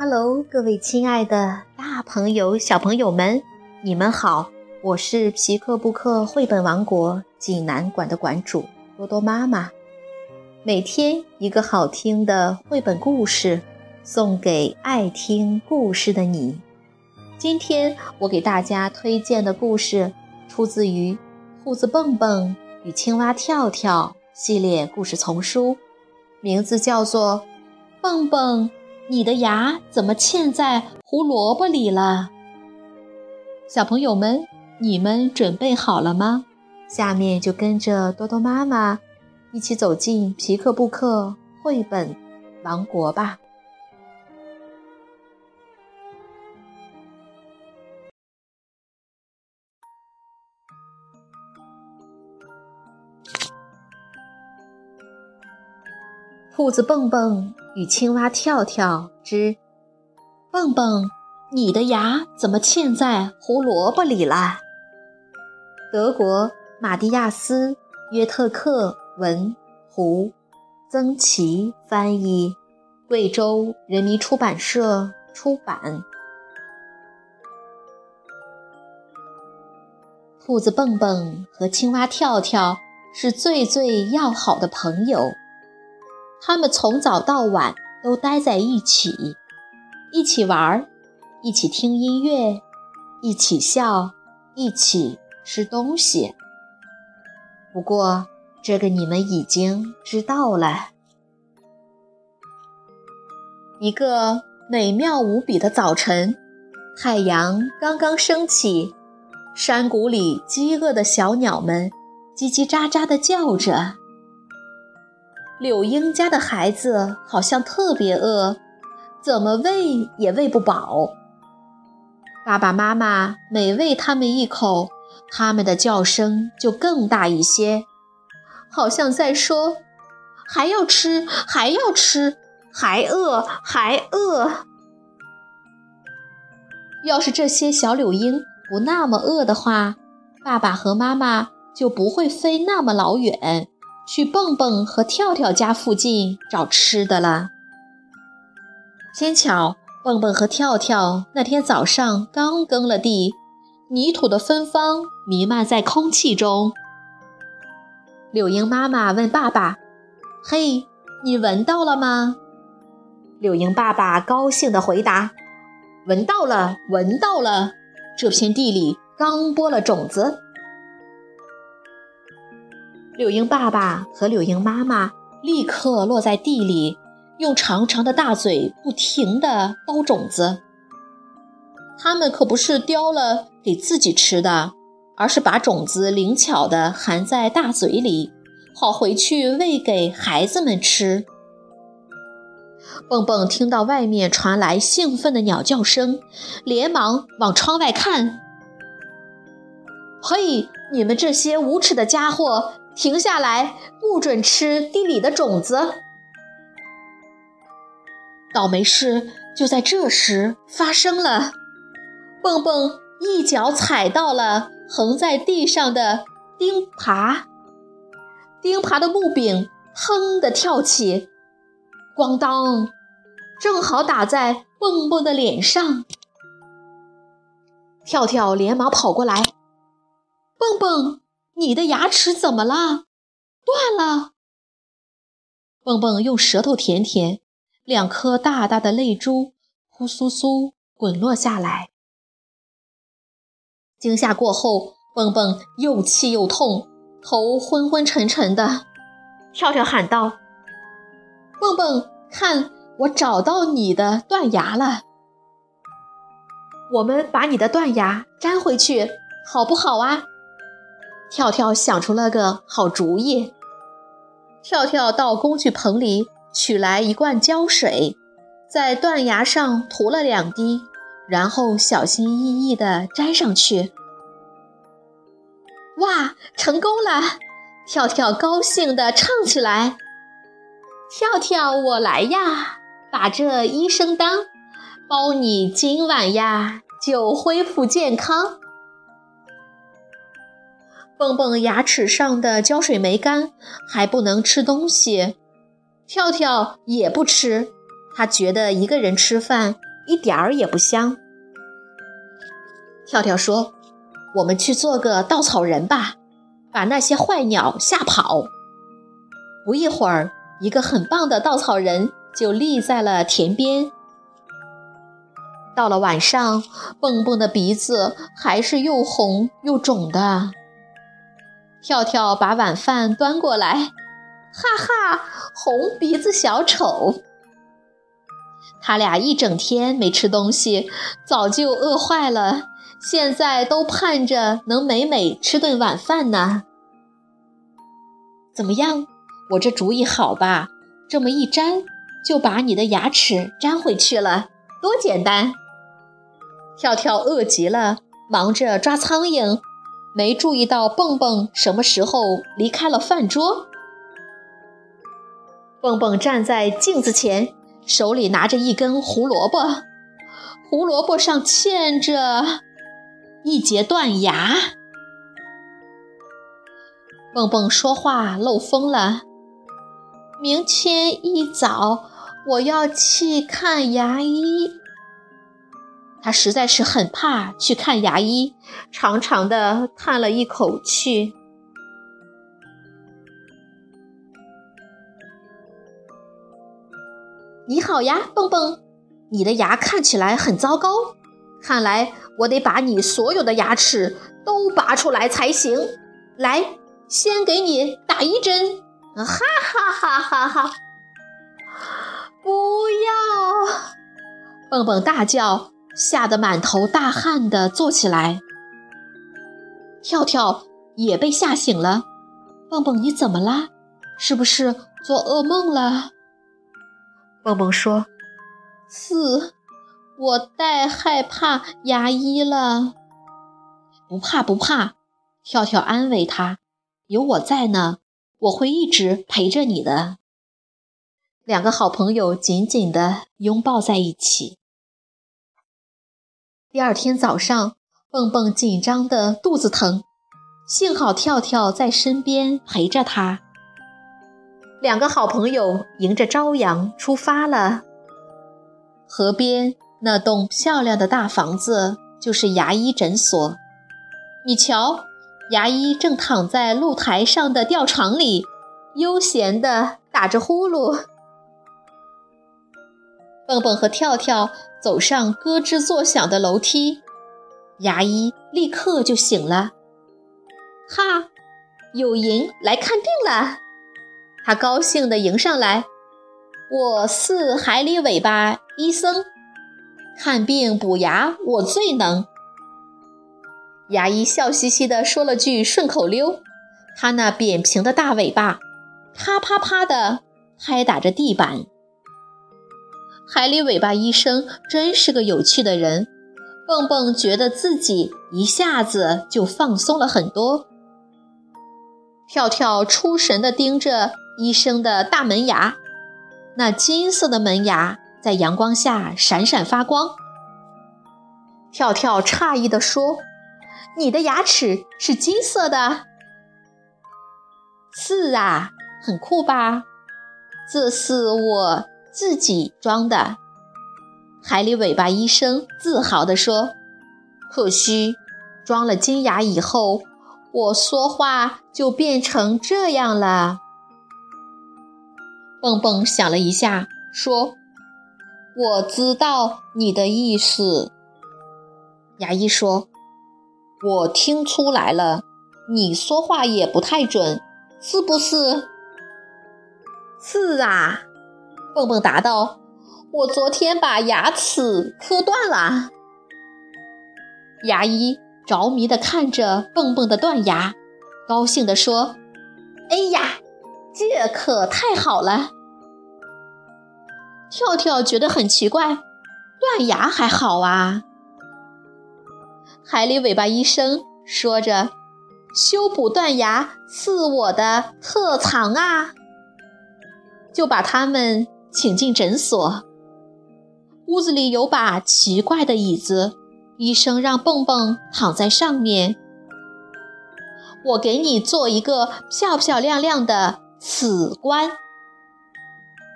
Hello，各位亲爱的大朋友、小朋友们，你们好！我是皮克布克绘本王国济南馆的馆主多多妈妈。每天一个好听的绘本故事，送给爱听故事的你。今天我给大家推荐的故事，出自于《兔子蹦蹦与青蛙跳跳》系列故事丛书，名字叫做《蹦蹦》。你的牙怎么嵌在胡萝卜里了？小朋友们，你们准备好了吗？下面就跟着多多妈妈一起走进皮克布克绘本王国吧。兔子蹦蹦与青蛙跳跳之蹦蹦，你的牙怎么嵌在胡萝卜里了？德国马蒂亚斯·约特克文胡曾奇翻译，贵州人民出版社出版。兔子蹦蹦和青蛙跳跳是最最要好的朋友。他们从早到晚都待在一起，一起玩，一起听音乐，一起笑，一起吃东西。不过，这个你们已经知道了。一个美妙无比的早晨，太阳刚刚升起，山谷里饥饿的小鸟们叽叽喳喳地叫着。柳莺家的孩子好像特别饿，怎么喂也喂不饱。爸爸妈妈每喂他们一口，他们的叫声就更大一些，好像在说：“还要吃，还要吃，还饿，还饿。”要是这些小柳莺不那么饿的话，爸爸和妈妈就不会飞那么老远。去蹦蹦和跳跳家附近找吃的了。偏巧蹦蹦和跳跳那天早上刚耕了地，泥土的芬芳弥漫在空气中。柳莺妈妈问爸爸：“嘿，你闻到了吗？”柳莺爸爸高兴地回答：“闻到了，闻到了，这片地里刚播了种子。”柳莺爸爸和柳莺妈妈立刻落在地里，用长长的大嘴不停地叼种子。他们可不是叼了给自己吃的，而是把种子灵巧地含在大嘴里，好回去喂给孩子们吃。蹦蹦听到外面传来兴奋的鸟叫声，连忙往窗外看。嘿，你们这些无耻的家伙！停下来，不准吃地里的种子！倒霉事就在这时发生了，蹦蹦一脚踩到了横在地上的钉耙，钉耙的木柄砰的跳起，咣当，正好打在蹦蹦的脸上。跳跳连忙跑过来，蹦蹦。你的牙齿怎么了？断了。蹦蹦用舌头舔舔，两颗大大的泪珠呼簌簌滚落下来。惊吓过后，蹦蹦又气又痛，头昏昏沉沉的。跳跳喊道：“蹦蹦，看，我找到你的断牙了。我们把你的断牙粘回去，好不好啊？”跳跳想出了个好主意。跳跳到工具棚里取来一罐胶水，在断崖上涂了两滴，然后小心翼翼地粘上去。哇，成功了！跳跳高兴地唱起来：“跳跳，我来呀，把这医生当，包你今晚呀就恢复健康。”蹦蹦牙齿上的胶水没干，还不能吃东西。跳跳也不吃，他觉得一个人吃饭一点儿也不香。跳跳说：“我们去做个稻草人吧，把那些坏鸟吓跑。”不一会儿，一个很棒的稻草人就立在了田边。到了晚上，蹦蹦的鼻子还是又红又肿的。跳跳把晚饭端过来，哈哈，红鼻子小丑。他俩一整天没吃东西，早就饿坏了，现在都盼着能美美吃顿晚饭呢。怎么样，我这主意好吧？这么一粘，就把你的牙齿粘回去了，多简单！跳跳饿极了，忙着抓苍蝇，没注意到蹦蹦什么时候离开了饭桌。蹦蹦站在镜子前，手里拿着一根胡萝卜，胡萝卜上嵌着一截断牙。蹦蹦说话漏风了，明天一早我要去看牙医。他实在是很怕去看牙医，长长的叹了一口气。你好呀，蹦蹦，你的牙看起来很糟糕，看来我得把你所有的牙齿都拔出来才行。来，先给你打一针。哈哈哈哈哈！不要！蹦蹦大叫。吓得满头大汗的坐起来，跳跳也被吓醒了。蹦蹦，你怎么啦？是不是做噩梦了？蹦蹦说：“是，我太害怕牙医了。”不怕不怕，跳跳安慰他：“有我在呢，我会一直陪着你的。”两个好朋友紧紧地拥抱在一起。第二天早上，蹦蹦紧张的肚子疼，幸好跳跳在身边陪着他。两个好朋友迎着朝阳出发了。河边那栋漂亮的大房子就是牙医诊所。你瞧，牙医正躺在露台上的吊床里，悠闲地打着呼噜。蹦蹦和跳跳走上咯吱作响的楼梯，牙医立刻就醒了。哈，有银来看病了！他高兴地迎上来。我是海里尾巴医生，看病补牙我最能。牙医笑嘻嘻地说了句顺口溜，他那扁平的大尾巴啪啪啪地拍打着地板。海里尾巴医生真是个有趣的人，蹦蹦觉得自己一下子就放松了很多。跳跳出神地盯着医生的大门牙，那金色的门牙在阳光下闪闪发光。跳跳诧异地说：“你的牙齿是金色的？”“是啊，很酷吧？”“这是我。”自己装的，海里尾巴医生自豪地说：“可惜装了金牙以后，我说话就变成这样了。”蹦蹦想了一下，说：“我知道你的意思。”牙医说：“我听出来了，你说话也不太准，是不是？”“是啊。”蹦蹦答道：“我昨天把牙齿磕断了。”牙医着迷地看着蹦蹦的断牙，高兴地说：“哎呀，这可太好了！”跳跳觉得很奇怪，断牙还好啊。海里尾巴医生说着：“修补断牙是我的特长啊！”就把他们。请进诊所。屋子里有把奇怪的椅子，医生让蹦蹦躺在上面。我给你做一个漂漂亮亮的齿冠。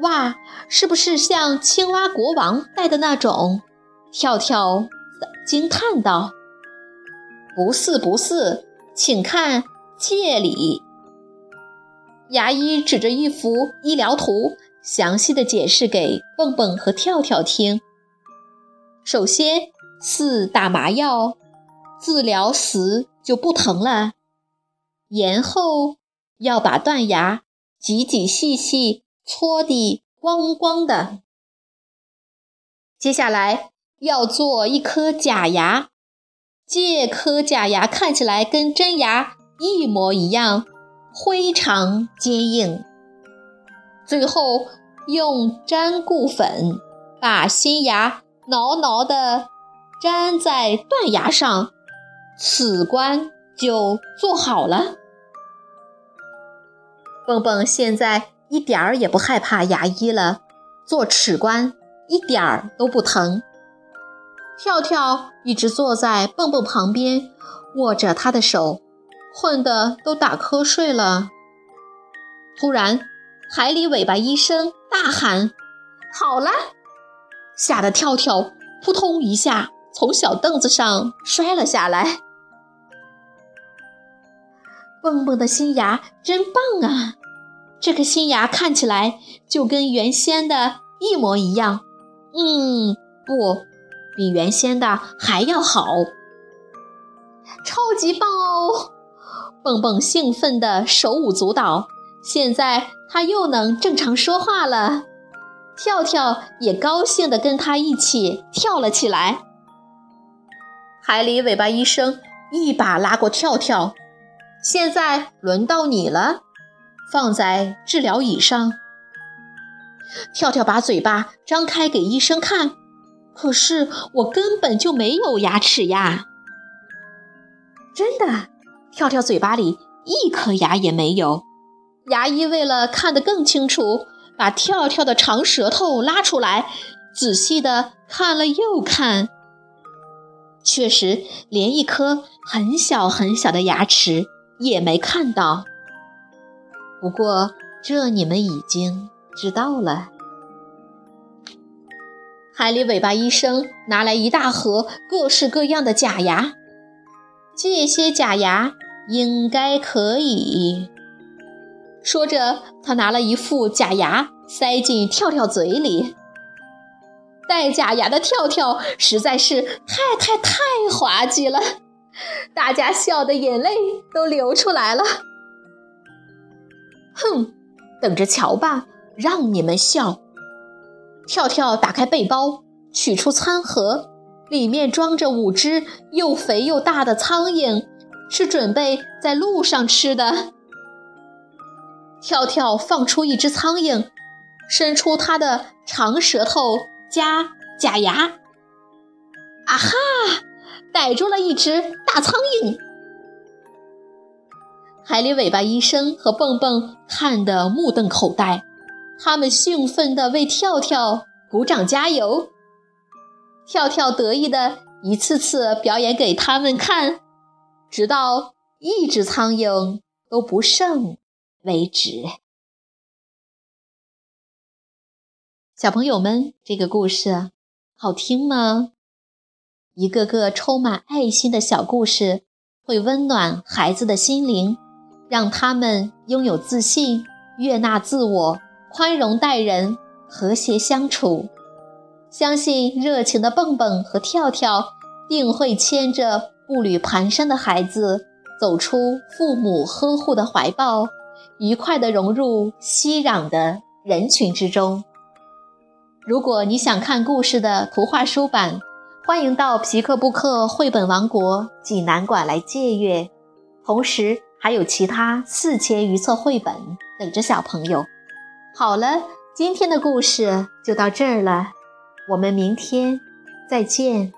哇，是不是像青蛙国王戴的那种？跳跳惊叹道：“不是，不是，请看这里。”牙医指着一幅医疗图，详细的解释给蹦蹦和跳跳听。首先是打麻药，治疗时就不疼了。然后要把断牙挤挤细细搓得光光的。接下来要做一颗假牙，这颗假牙看起来跟真牙一模一样，非常坚硬。最后用粘固粉把新牙牢牢地粘在断牙上，此关就做好了。蹦蹦现在一点儿也不害怕牙医了，做齿关一点儿都不疼。跳跳一直坐在蹦蹦旁边，握着他的手，困得都打瞌睡了。突然，海里尾巴医生大喊：“好了！”吓得跳跳扑通一下从小凳子上摔了下来。蹦蹦的新牙真棒啊！这颗新牙看起来就跟原先的一模一样。嗯，不，比原先的还要好，超级棒哦！蹦蹦兴奋的手舞足蹈，现在他又能正常说话了。跳跳也高兴的跟他一起跳了起来。海里尾巴医生一把拉过跳跳。现在轮到你了，放在治疗椅上。跳跳把嘴巴张开给医生看，可是我根本就没有牙齿呀！真的，跳跳嘴巴里一颗牙也没有。牙医为了看得更清楚，把跳跳的长舌头拉出来，仔细的看了又看，确实连一颗很小很小的牙齿。也没看到，不过这你们已经知道了。海里尾巴医生拿来一大盒各式各样的假牙，这些假牙应该可以。说着，他拿了一副假牙塞进跳跳嘴里。戴假牙的跳跳实在是太太太滑稽了。大家笑的眼泪都流出来了。哼，等着瞧吧，让你们笑！跳跳打开背包，取出餐盒，里面装着五只又肥又大的苍蝇，是准备在路上吃的。跳跳放出一只苍蝇，伸出它的长舌头加假牙，啊哈！逮住了一只大苍蝇，海里尾巴医生和蹦蹦看得目瞪口呆，他们兴奋地为跳跳鼓掌加油。跳跳得意的一次次表演给他们看，直到一只苍蝇都不剩为止。小朋友们，这个故事好听吗？一个个充满爱心的小故事，会温暖孩子的心灵，让他们拥有自信、悦纳自我、宽容待人、和谐相处。相信热情的蹦蹦和跳跳定会牵着步履蹒跚的孩子，走出父母呵护的怀抱，愉快地融入熙攘的人群之中。如果你想看故事的图画书版，欢迎到皮克布克绘本王国济南馆来借阅，同时还有其他四千余册绘本等着小朋友。好了，今天的故事就到这儿了，我们明天再见。